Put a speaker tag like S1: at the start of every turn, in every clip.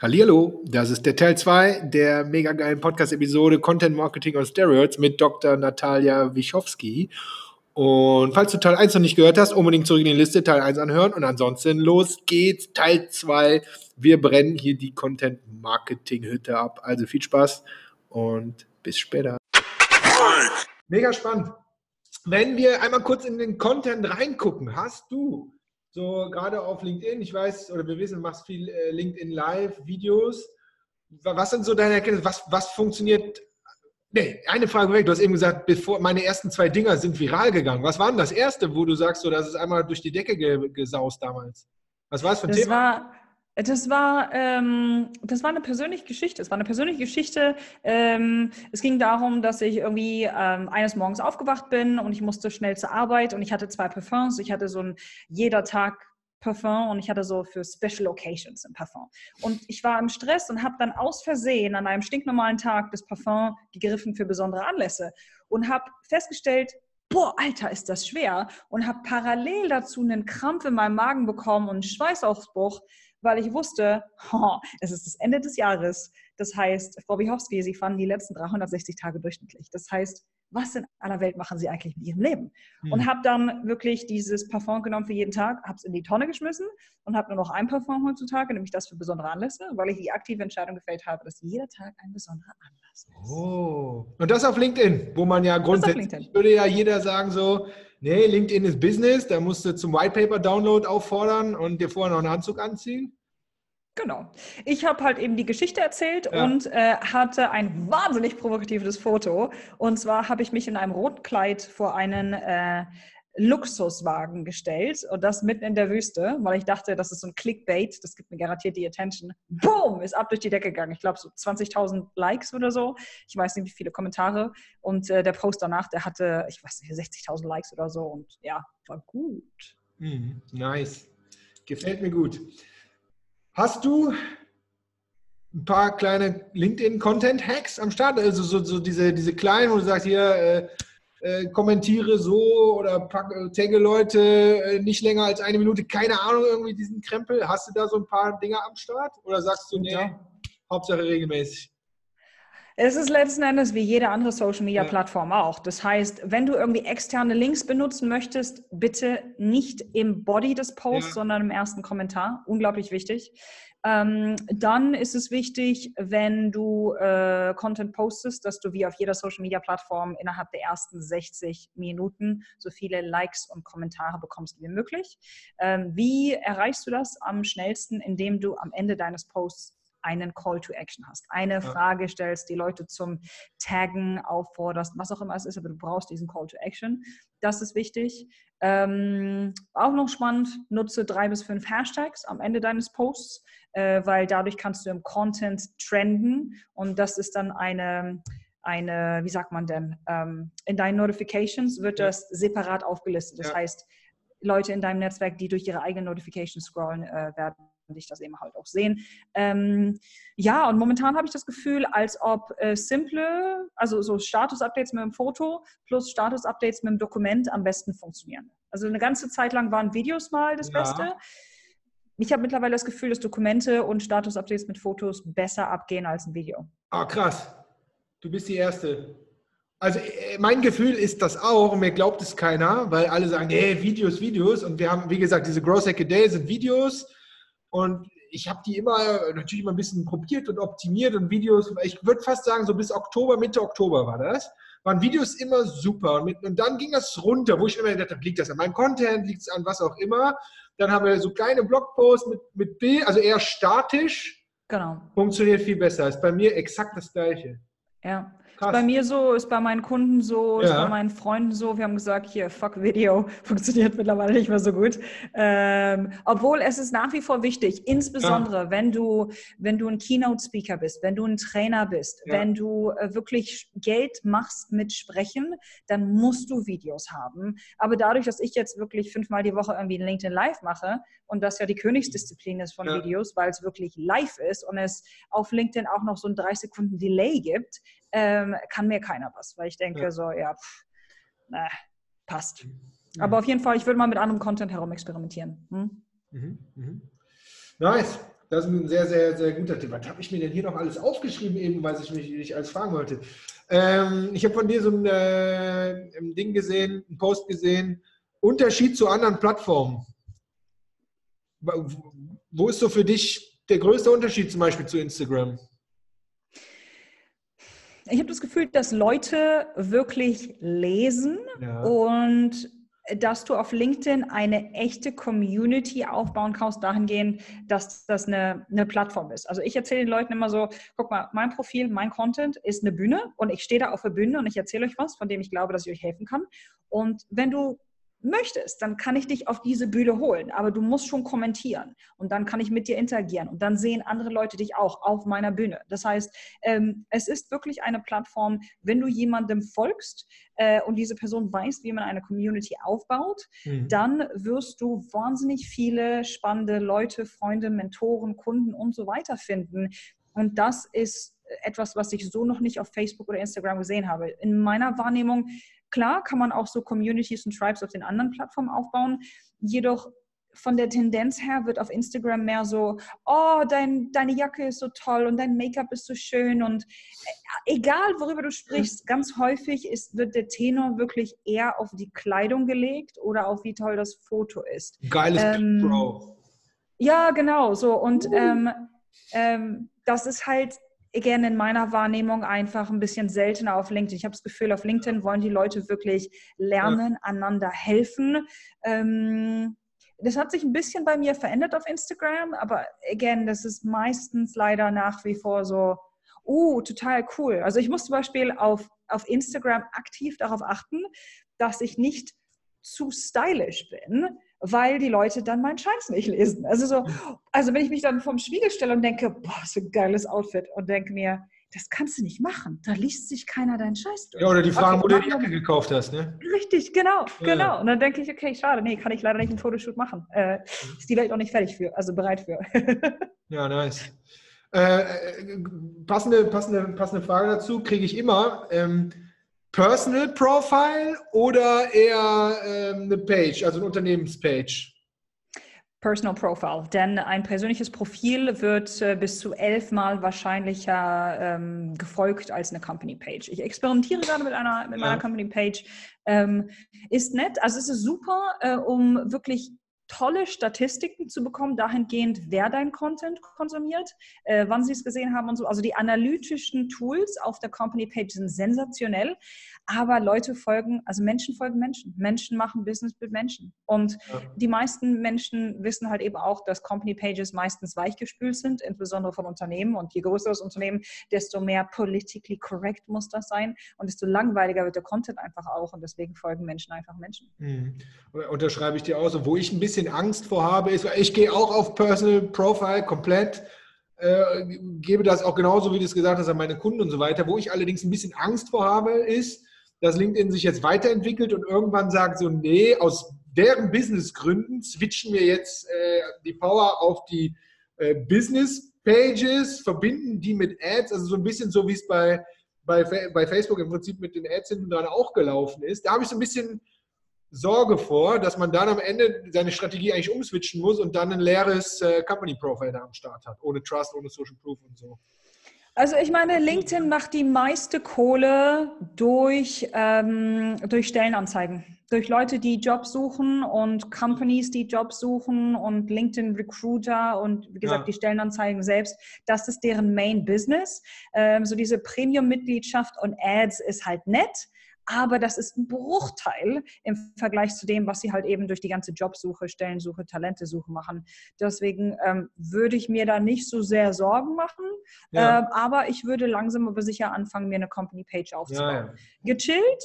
S1: Hallihallo, das ist der Teil 2 der mega geilen Podcast-Episode Content Marketing on Steroids mit Dr. Natalia Wichowski. Und falls du Teil 1 noch nicht gehört hast, unbedingt zurück in die Liste, Teil 1 anhören. Und ansonsten los geht's, Teil 2. Wir brennen hier die Content Marketing-Hütte ab. Also viel Spaß und bis später. Mega spannend. Wenn wir einmal kurz in den Content reingucken, hast du so gerade auf LinkedIn, ich weiß, oder wir wissen, du machst viel äh, LinkedIn Live-Videos. Was sind so deine Erkenntnisse? Was, was funktioniert? Nee, eine Frage weg. Du hast eben gesagt, bevor meine ersten zwei Dinger sind viral gegangen. Was war denn das erste, wo du sagst, so, das ist einmal durch die Decke gesaust damals? Was war es für ein
S2: das
S1: Thema?
S2: War das war, ähm, das war eine persönliche Geschichte. Es war eine persönliche Geschichte. Ähm, es ging darum, dass ich irgendwie ähm, eines Morgens aufgewacht bin und ich musste schnell zur Arbeit und ich hatte zwei Parfums. Ich hatte so ein jeder Tag Parfum und ich hatte so für Special Occasions ein Parfum. Und ich war im Stress und habe dann aus Versehen an einem stinknormalen Tag das Parfum gegriffen für besondere Anlässe und habe festgestellt, boah, Alter, ist das schwer und habe parallel dazu einen Krampf in meinem Magen bekommen und einen Schweißausbruch weil ich wusste, oh, es ist das Ende des Jahres. Das heißt, Frau Wichowski, Sie fahren die letzten 360 Tage durchschnittlich. Das heißt, was in aller Welt machen Sie eigentlich mit Ihrem Leben? Mhm. Und habe dann wirklich dieses Parfum genommen für jeden Tag, habe es in die Tonne geschmissen und habe nur noch ein Parfum heutzutage, nämlich das für besondere Anlässe, weil ich die aktive Entscheidung gefällt habe, dass jeder Tag ein besonderer Anlass ist.
S1: Oh, und das auf LinkedIn, wo man ja grundsätzlich, würde ja jeder sagen so, nee, LinkedIn ist Business, da musst du zum White Paper Download auffordern und dir vorher noch einen Anzug anziehen.
S2: Genau. Ich habe halt eben die Geschichte erzählt ja. und äh, hatte ein wahnsinnig provokatives Foto. Und zwar habe ich mich in einem Rotkleid vor einen äh, Luxuswagen gestellt und das mitten in der Wüste, weil ich dachte, das ist so ein Clickbait, das gibt mir garantiert die Attention. Boom, ist ab durch die Decke gegangen. Ich glaube so 20.000 Likes oder so. Ich weiß nicht, wie viele Kommentare. Und äh, der Post danach, der hatte, ich weiß nicht, 60.000 Likes oder so. Und ja, war gut.
S1: Mhm, nice. Gefällt mir gut. Hast du ein paar kleine LinkedIn-Content-Hacks am Start? Also so, so, diese, diese kleinen, wo du sagst, hier äh, äh, kommentiere so oder pack, äh, tagge Leute äh, nicht länger als eine Minute, keine Ahnung, irgendwie diesen Krempel. Hast du da so ein paar Dinge am Start? Oder sagst du, nee, ja. Hauptsache regelmäßig?
S2: Es ist letzten Endes wie jede andere Social Media Plattform auch. Das heißt, wenn du irgendwie externe Links benutzen möchtest, bitte nicht im Body des Posts, ja. sondern im ersten Kommentar. Unglaublich wichtig. Ähm, dann ist es wichtig, wenn du äh, Content postest, dass du wie auf jeder Social Media Plattform innerhalb der ersten 60 Minuten so viele Likes und Kommentare bekommst wie möglich. Ähm, wie erreichst du das am schnellsten, indem du am Ende deines Posts einen Call to Action hast, eine ja. Frage stellst, die Leute zum Taggen aufforderst, was auch immer es ist, aber du brauchst diesen Call to Action. Das ist wichtig. Ähm, auch noch spannend, nutze drei bis fünf Hashtags am Ende deines Posts, äh, weil dadurch kannst du im Content trenden und das ist dann eine, eine wie sagt man denn, ähm, in deinen Notifications wird das separat aufgelistet. Das ja. heißt, Leute in deinem Netzwerk, die durch ihre eigenen Notifications scrollen, äh, werden dich das eben halt auch sehen. Ähm, ja, und momentan habe ich das Gefühl, als ob äh, simple, also so Status-Updates mit dem Foto plus Status-Updates mit dem Dokument am besten funktionieren. Also eine ganze Zeit lang waren Videos mal das ja. Beste. Ich habe mittlerweile das Gefühl, dass Dokumente und Status-Updates mit Fotos besser abgehen als ein Video.
S1: Ah, krass. Du bist die Erste. Also äh, mein Gefühl ist das auch, und mir glaubt es keiner, weil alle sagen, hey, Videos, Videos. Und wir haben, wie gesagt, diese Gross Hack a Day sind Videos und ich habe die immer natürlich immer ein bisschen probiert und optimiert und Videos, ich würde fast sagen, so bis Oktober, Mitte Oktober war das, waren Videos immer super. Und, dann ging das runter, wo ich immer gedacht habe, liegt das an meinem Content, liegt es an was auch immer. Dann haben wir so kleine Blogposts mit, mit Bild, also eher statisch.
S2: Genau.
S1: Funktioniert viel besser. Ist bei mir exakt das Gleiche.
S2: Ja. Krass. Ist bei mir so, ist bei meinen Kunden so, ist bei meinen Freunden so. Wir haben gesagt, hier, fuck Video, funktioniert mittlerweile nicht mehr so gut. Ähm, obwohl es ist nach wie vor wichtig, insbesondere ja. wenn du, wenn du ein Keynote-Speaker bist, wenn du ein Trainer bist, ja. wenn du äh, wirklich Geld machst mit Sprechen, dann musst du Videos haben. Aber dadurch, dass ich jetzt wirklich fünfmal die Woche irgendwie LinkedIn Live mache und das ja die Königsdisziplin ist von Videos, weil es wirklich live ist und es auf LinkedIn auch noch so ein drei Sekunden Delay gibt, ähm, kann mir keiner was, weil ich denke ja. so, ja, pff, na, passt. Mhm. Aber auf jeden Fall, ich würde mal mit anderem Content herum experimentieren. Hm?
S1: Mhm. Mhm. Nice. Das ist ein sehr, sehr, sehr guter Tipp. Was habe ich mir denn hier noch alles aufgeschrieben, eben, weil ich mich nicht alles fragen wollte? Ähm, ich habe von dir so ein, äh, ein Ding gesehen, einen Post gesehen. Unterschied zu anderen Plattformen. Wo ist so für dich der größte Unterschied zum Beispiel zu Instagram?
S2: Ich habe das Gefühl, dass Leute wirklich lesen ja. und dass du auf LinkedIn eine echte Community aufbauen kannst, dahingehend, dass das eine, eine Plattform ist. Also ich erzähle den Leuten immer so, guck mal, mein Profil, mein Content ist eine Bühne und ich stehe da auf der Bühne und ich erzähle euch was, von dem ich glaube, dass ich euch helfen kann. Und wenn du möchtest, dann kann ich dich auf diese Bühne holen. Aber du musst schon kommentieren und dann kann ich mit dir interagieren und dann sehen andere Leute dich auch auf meiner Bühne. Das heißt, ähm, es ist wirklich eine Plattform, wenn du jemandem folgst äh, und diese Person weiß, wie man eine Community aufbaut, mhm. dann wirst du wahnsinnig viele spannende Leute, Freunde, Mentoren, Kunden und so weiter finden. Und das ist etwas, was ich so noch nicht auf Facebook oder Instagram gesehen habe. In meiner Wahrnehmung Klar kann man auch so Communities und Tribes auf den anderen Plattformen aufbauen, jedoch von der Tendenz her wird auf Instagram mehr so, oh, dein, deine Jacke ist so toll und dein Make-up ist so schön und äh, egal worüber du sprichst, ganz häufig ist, wird der Tenor wirklich eher auf die Kleidung gelegt oder auf wie toll das Foto ist.
S1: Geiles ähm, Bro.
S2: Ja, genau, so und uh. ähm, ähm, das ist halt gerne in meiner Wahrnehmung einfach ein bisschen seltener auf LinkedIn. Ich habe das Gefühl, auf LinkedIn wollen die Leute wirklich lernen, ja. einander helfen. Ähm, das hat sich ein bisschen bei mir verändert auf Instagram, aber again, das ist meistens leider nach wie vor so, oh, total cool. Also ich muss zum Beispiel auf, auf Instagram aktiv darauf achten, dass ich nicht zu stylisch bin, weil die Leute dann meinen Scheiß nicht lesen. Also so, also wenn ich mich dann vorm Spiegel stelle und denke, boah, so ein geiles Outfit und denke mir, das kannst du nicht machen. Da liest sich keiner deinen Scheiß
S1: durch. Ja, oder die fragen, okay, wo du die Jacke gekauft hast, ne?
S2: Richtig, genau, ja. genau. Und dann denke ich, okay, schade, nee, kann ich leider nicht einen Fotoshoot machen. Äh, ist die Welt auch nicht fertig für, also bereit für.
S1: ja, nice. Äh, äh, passende, passende, passende Frage dazu kriege ich immer. Ähm, Personal Profile oder eher ähm, eine Page, also eine Unternehmenspage?
S2: Personal Profile, denn ein persönliches Profil wird äh, bis zu elfmal wahrscheinlicher ähm, gefolgt als eine Company Page. Ich experimentiere gerade mit einer mit ja. meiner Company Page. Ähm, ist nett, also es ist super, äh, um wirklich tolle Statistiken zu bekommen, dahingehend, wer dein Content konsumiert, äh, wann sie es gesehen haben und so. Also die analytischen Tools auf der Company Page sind sensationell, aber Leute folgen, also Menschen folgen Menschen. Menschen machen Business mit Menschen. Und ja. die meisten Menschen wissen halt eben auch, dass Company Pages meistens weichgespült sind, insbesondere von Unternehmen. Und je größer das Unternehmen, desto mehr politically correct muss das sein und desto langweiliger wird der Content einfach auch. Und deswegen folgen Menschen einfach Menschen.
S1: Mhm. Unterschreibe ich dir auch so. Wo ich ein bisschen bisschen Angst vor habe, ist, ich gehe auch auf Personal Profile komplett, äh, gebe das auch genauso, wie du es gesagt hast, an meine Kunden und so weiter. Wo ich allerdings ein bisschen Angst vor habe, ist, dass LinkedIn sich jetzt weiterentwickelt und irgendwann sagt so, nee, aus deren Businessgründen switchen wir jetzt äh, die Power auf die äh, Business Pages, verbinden die mit Ads, also so ein bisschen so, wie es bei, bei, bei Facebook im Prinzip mit den Ads hinten dran auch gelaufen ist. Da habe ich so ein bisschen Sorge vor, dass man dann am Ende seine Strategie eigentlich umswitchen muss und dann ein leeres äh, Company Profile da am Start hat, ohne Trust, ohne Social Proof und so.
S2: Also ich meine, LinkedIn macht die meiste Kohle durch, ähm, durch Stellenanzeigen, durch Leute, die Jobs suchen und Companies, die Jobs suchen und LinkedIn Recruiter und wie gesagt ja. die Stellenanzeigen selbst. Das ist deren Main Business. Ähm, so diese Premium-Mitgliedschaft und Ads ist halt nett aber das ist ein Bruchteil im Vergleich zu dem, was sie halt eben durch die ganze Jobsuche, Stellensuche, Talentesuche machen. Deswegen ähm, würde ich mir da nicht so sehr Sorgen machen, ja. äh, aber ich würde langsam aber sicher anfangen, mir eine Company Page aufzubauen. Ja, ja. Gechillt,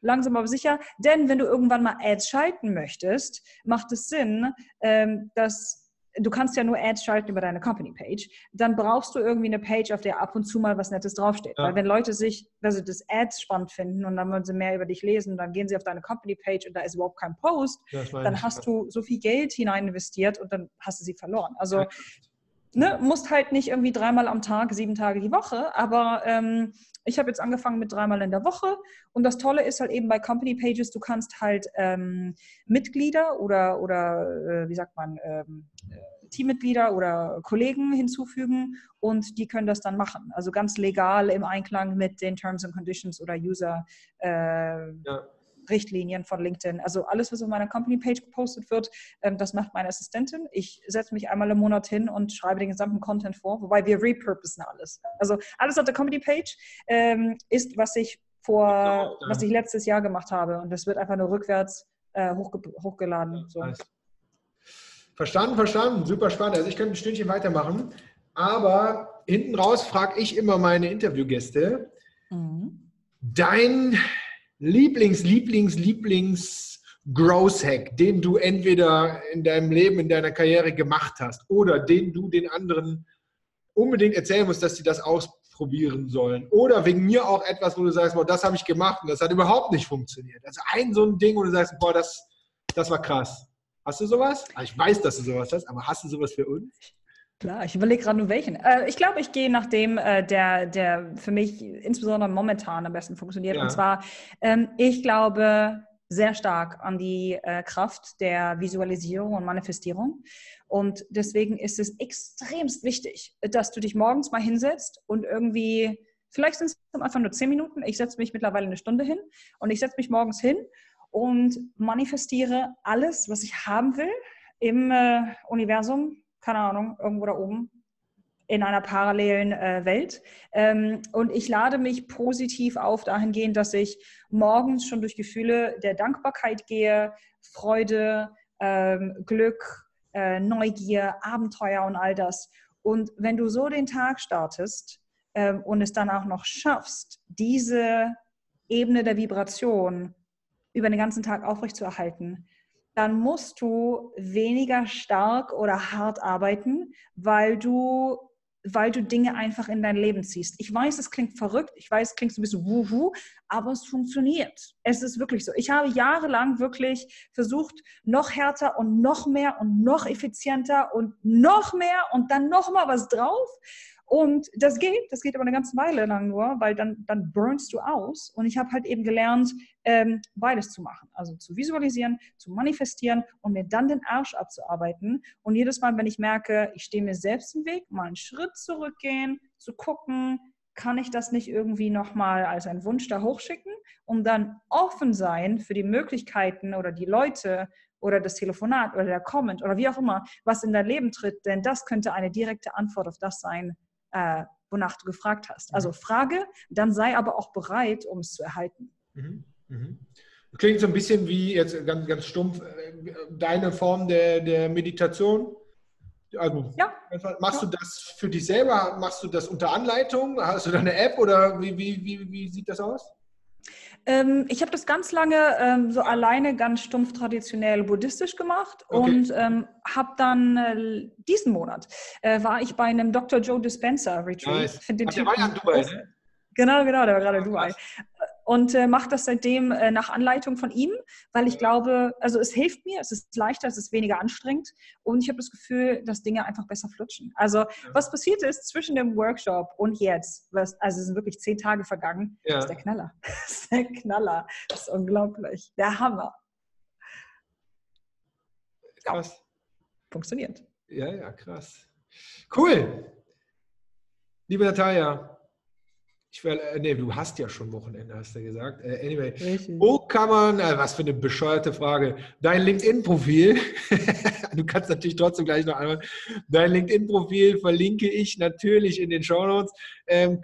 S2: langsam aber sicher, denn wenn du irgendwann mal Ads schalten möchtest, macht es Sinn, ähm, dass du kannst ja nur Ads schalten über deine Company-Page, dann brauchst du irgendwie eine Page, auf der ab und zu mal was Nettes draufsteht. Ja. Weil wenn Leute sich, also das Ads spannend finden und dann wollen sie mehr über dich lesen, dann gehen sie auf deine Company-Page und da ist überhaupt kein Post, dann hast du so viel Geld hinein investiert und dann hast du sie verloren. Also ja. Ne, musst halt nicht irgendwie dreimal am Tag, sieben Tage die Woche, aber ähm, ich habe jetzt angefangen mit dreimal in der Woche und das Tolle ist halt eben bei Company Pages, du kannst halt ähm, Mitglieder oder, oder äh, wie sagt man, ähm, Teammitglieder oder Kollegen hinzufügen und die können das dann machen. Also ganz legal im Einklang mit den Terms and Conditions oder User. Äh, ja. Richtlinien von LinkedIn. Also alles, was auf meiner Company-Page gepostet wird, ähm, das macht meine Assistentin. Ich setze mich einmal im Monat hin und schreibe den gesamten Content vor, wobei wir repurposen alles. Also alles auf der Company-Page ähm, ist, was ich vor, was ich letztes Jahr gemacht habe. Und das wird einfach nur rückwärts äh, hochge hochgeladen. So.
S1: Verstanden, verstanden. Super spannend. Also ich könnte ein Stündchen weitermachen. Aber hinten raus frage ich immer meine Interviewgäste. Mhm. Dein Lieblings, Lieblings, Lieblings Growth Hack, den du entweder in deinem Leben, in deiner Karriere gemacht hast oder den du den anderen unbedingt erzählen musst, dass sie das ausprobieren sollen. Oder wegen mir auch etwas, wo du sagst, boah, das habe ich gemacht und das hat überhaupt nicht funktioniert. Also ein so ein Ding, wo du sagst, boah, das, das war krass. Hast du sowas? Ah, ich weiß, dass du sowas hast, aber hast du sowas für uns?
S2: Klar, ich überlege gerade nur welchen. Äh, ich glaube, ich gehe nach dem, äh, der, der für mich insbesondere momentan am besten funktioniert. Ja. Und zwar, ähm, ich glaube sehr stark an die äh, Kraft der Visualisierung und Manifestierung. Und deswegen ist es extremst wichtig, dass du dich morgens mal hinsetzt und irgendwie, vielleicht sind es am Anfang nur zehn Minuten, ich setze mich mittlerweile eine Stunde hin und ich setze mich morgens hin und manifestiere alles, was ich haben will im äh, Universum, keine Ahnung, irgendwo da oben in einer parallelen äh, Welt. Ähm, und ich lade mich positiv auf dahingehend, dass ich morgens schon durch Gefühle der Dankbarkeit gehe, Freude, ähm, Glück, äh, Neugier, Abenteuer und all das. Und wenn du so den Tag startest ähm, und es dann auch noch schaffst, diese Ebene der Vibration über den ganzen Tag aufrechtzuerhalten, dann musst du weniger stark oder hart arbeiten, weil du, weil du Dinge einfach in dein Leben ziehst. Ich weiß, es klingt verrückt, ich weiß, es klingt so ein bisschen wuhu, aber es funktioniert. Es ist wirklich so. Ich habe jahrelang wirklich versucht, noch härter und noch mehr und noch effizienter und noch mehr und dann noch mal was drauf. Und das geht, das geht aber eine ganze Weile lang nur, weil dann, dann burnst du aus. Und ich habe halt eben gelernt, ähm, beides zu machen. Also zu visualisieren, zu manifestieren und mir dann den Arsch abzuarbeiten. Und jedes Mal, wenn ich merke, ich stehe mir selbst im Weg, mal einen Schritt zurückgehen, zu gucken, kann ich das nicht irgendwie nochmal als einen Wunsch da hochschicken, um dann offen sein für die Möglichkeiten oder die Leute oder das Telefonat oder der Comment oder wie auch immer, was in dein Leben tritt, denn das könnte eine direkte Antwort auf das sein, äh, wonach du gefragt hast. Also mhm. frage, dann sei aber auch bereit, um es zu erhalten.
S1: Mhm. Mhm. Klingt so ein bisschen wie, jetzt ganz, ganz stumpf, äh, deine Form der, der Meditation. Also, ja. machst ja. du das für dich selber? Machst du das unter Anleitung? Hast du da eine App oder wie, wie, wie, wie sieht das aus?
S2: Ähm, ich habe das ganz lange ähm, so alleine ganz stumpf traditionell buddhistisch gemacht okay. und ähm, habe dann äh, diesen Monat äh, war ich bei einem Dr. Joe Dispenza Retreat. Nice. Der war ja in Dubai, ne? Genau, genau, der war gerade in Dubai und äh, mache das seitdem äh, nach Anleitung von ihm, weil ich glaube, also es hilft mir, es ist leichter, es ist weniger anstrengend und ich habe das Gefühl, dass Dinge einfach besser flutschen. Also was passiert ist zwischen dem Workshop und jetzt, was, also es sind wirklich zehn Tage vergangen, ja. ist der Knaller. Das ist der Knaller. Das ist unglaublich. Der Hammer.
S1: Krass. Ja.
S2: Funktioniert.
S1: Ja, ja, krass. Cool. Liebe Natalia, ich will, äh, nee, du hast ja schon Wochenende, hast du gesagt. Äh, anyway, Richtig. wo kann man, äh, was für eine bescheuerte Frage, dein LinkedIn-Profil, du kannst natürlich trotzdem gleich noch einmal, dein LinkedIn-Profil verlinke ich natürlich in den Shownotes. Ähm,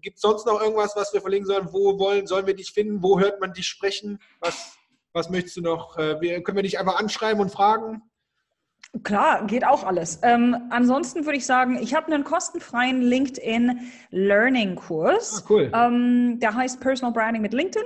S1: Gibt es sonst noch irgendwas, was wir verlinken sollen? Wo wollen, sollen wir dich finden? Wo hört man dich sprechen? Was, was möchtest du noch? Äh, wir, können wir dich einfach anschreiben und fragen?
S2: Klar, geht auch alles. Ähm, ansonsten würde ich sagen, ich habe einen kostenfreien LinkedIn Learning Kurs. Ah, cool. Ähm, der heißt Personal Branding mit LinkedIn.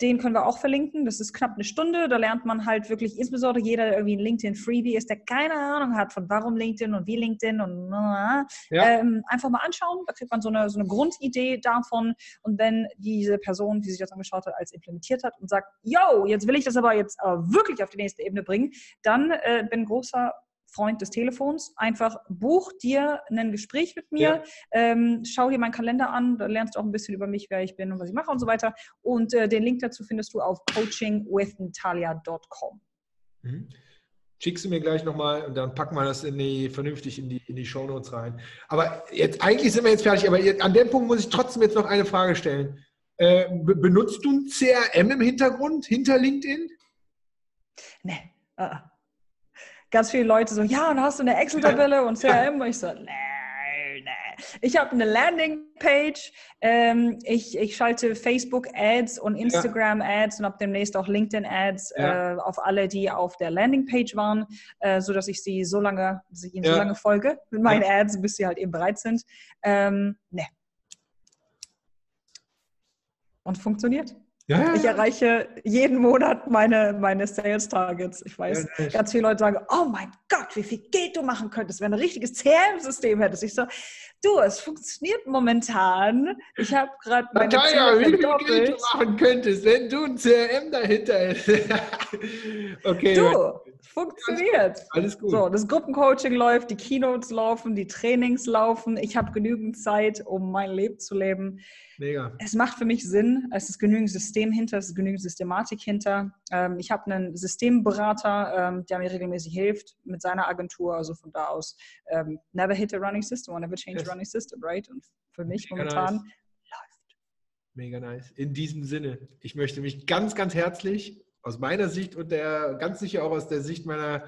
S2: Den können wir auch verlinken. Das ist knapp eine Stunde. Da lernt man halt wirklich, insbesondere jeder, der irgendwie ein LinkedIn Freebie ist, der keine Ahnung hat von warum LinkedIn und wie LinkedIn und ja. ähm, einfach mal anschauen. Da kriegt man so eine, so eine Grundidee davon. Und wenn diese Person, die sich das angeschaut hat, als implementiert hat und sagt, yo, jetzt will ich das aber jetzt äh, wirklich auf die nächste Ebene bringen, dann äh, bin großer Freund des Telefons. Einfach buch dir ein Gespräch mit mir, ja. ähm, schau dir meinen Kalender an, da lernst du auch ein bisschen über mich, wer ich bin und was ich mache und so weiter. Und äh, den Link dazu findest du auf coachingwithnatalia.com.
S1: Mhm. Schickst du mir gleich nochmal und dann packen wir das in die, vernünftig in die, in die Shownotes rein. Aber jetzt, eigentlich sind wir jetzt fertig, aber jetzt, an dem Punkt muss ich trotzdem jetzt noch eine Frage stellen. Äh, benutzt du ein CRM im Hintergrund, hinter LinkedIn?
S2: Nee. Uh -uh. Ganz viele Leute so, ja, und hast du eine Excel-Tabelle und CRM? Und ich so, nee. Ich habe eine Landingpage. Ähm, ich, ich schalte Facebook-Ads und Instagram-Ads und habe demnächst auch LinkedIn-Ads ja. äh, auf alle, die auf der Landingpage waren, äh, sodass ich sie so lange, ich ihnen ja. so lange folge mit meinen ja. Ads, bis sie halt eben bereit sind. Ähm, ne. Und funktioniert. Ja, ich erreiche jeden Monat meine, meine Sales Targets. Ich weiß, ja, ganz viele Leute sagen, oh mein Gott, wie viel Geld du machen könntest, wenn du ein richtiges CRM-System hättest. Ich so, du, es funktioniert momentan. Ich habe gerade meine
S1: Natalia, wie viel Geld du machen könntest, wenn du ein CRM dahinter hättest.
S2: okay. Du, funktioniert. Alles gut. So, das Gruppencoaching läuft, die Keynotes laufen, die Trainings laufen. Ich habe genügend Zeit, um mein Leben zu leben. Mega. Es macht für mich Sinn. Es ist genügend System hinter, es ist genügend Systematik hinter. Ähm, ich habe einen Systemberater, ähm, der mir regelmäßig hilft mit seiner Agentur. Also von da aus, ähm, never hit a running system or never change yes. a running system, right? Und für mich Mega momentan nice. läuft.
S1: Mega nice. In diesem Sinne, ich möchte mich ganz, ganz herzlich aus meiner Sicht und der ganz sicher auch aus der Sicht meiner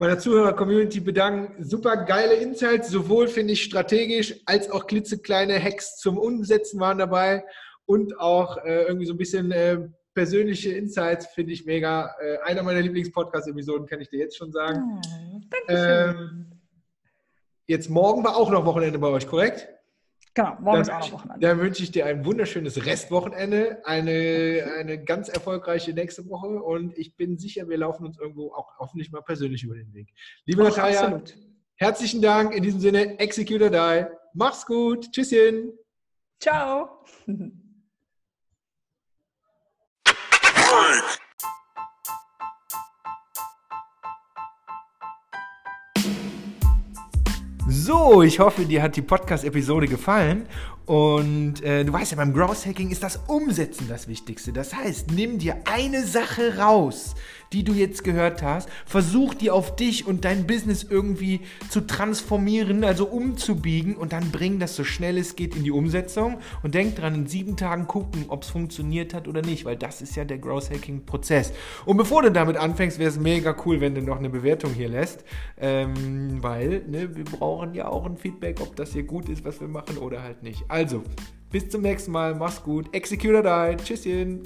S1: meiner Zuhörer-Community bedanken. Super geile Insights, sowohl finde ich strategisch als auch klitzekleine Hacks zum Umsetzen waren dabei und auch äh, irgendwie so ein bisschen äh, persönliche Insights finde ich mega. Äh, einer meiner Lieblings-Podcast-Episoden kann ich dir jetzt schon sagen. Oh, ähm, jetzt morgen war auch noch Wochenende bei euch, korrekt?
S2: Genau, morgen ist auch noch Wochenende.
S1: Dann wünsche ich dir ein wunderschönes Restwochenende, eine, eine ganz erfolgreiche nächste Woche und ich bin sicher, wir laufen uns irgendwo auch hoffentlich mal persönlich über den Weg. Liebe Natalia, herzlichen Dank. In diesem Sinne, Execute or Die. Mach's gut. Tschüsschen.
S2: Ciao.
S1: So, ich hoffe, dir hat die Podcast-Episode gefallen. Und äh, du weißt ja, beim Growth Hacking ist das Umsetzen das Wichtigste. Das heißt, nimm dir eine Sache raus, die du jetzt gehört hast, versuch die auf dich und dein Business irgendwie zu transformieren, also umzubiegen und dann bring das so schnell es geht in die Umsetzung und denk dran, in sieben Tagen gucken, ob es funktioniert hat oder nicht, weil das ist ja der Growth Hacking Prozess. Und bevor du damit anfängst, wäre es mega cool, wenn du noch eine Bewertung hier lässt, ähm, weil ne, wir brauchen ja auch ein Feedback, ob das hier gut ist, was wir machen oder halt nicht. Also, bis zum nächsten Mal, mach's gut, execute die, tschüsschen.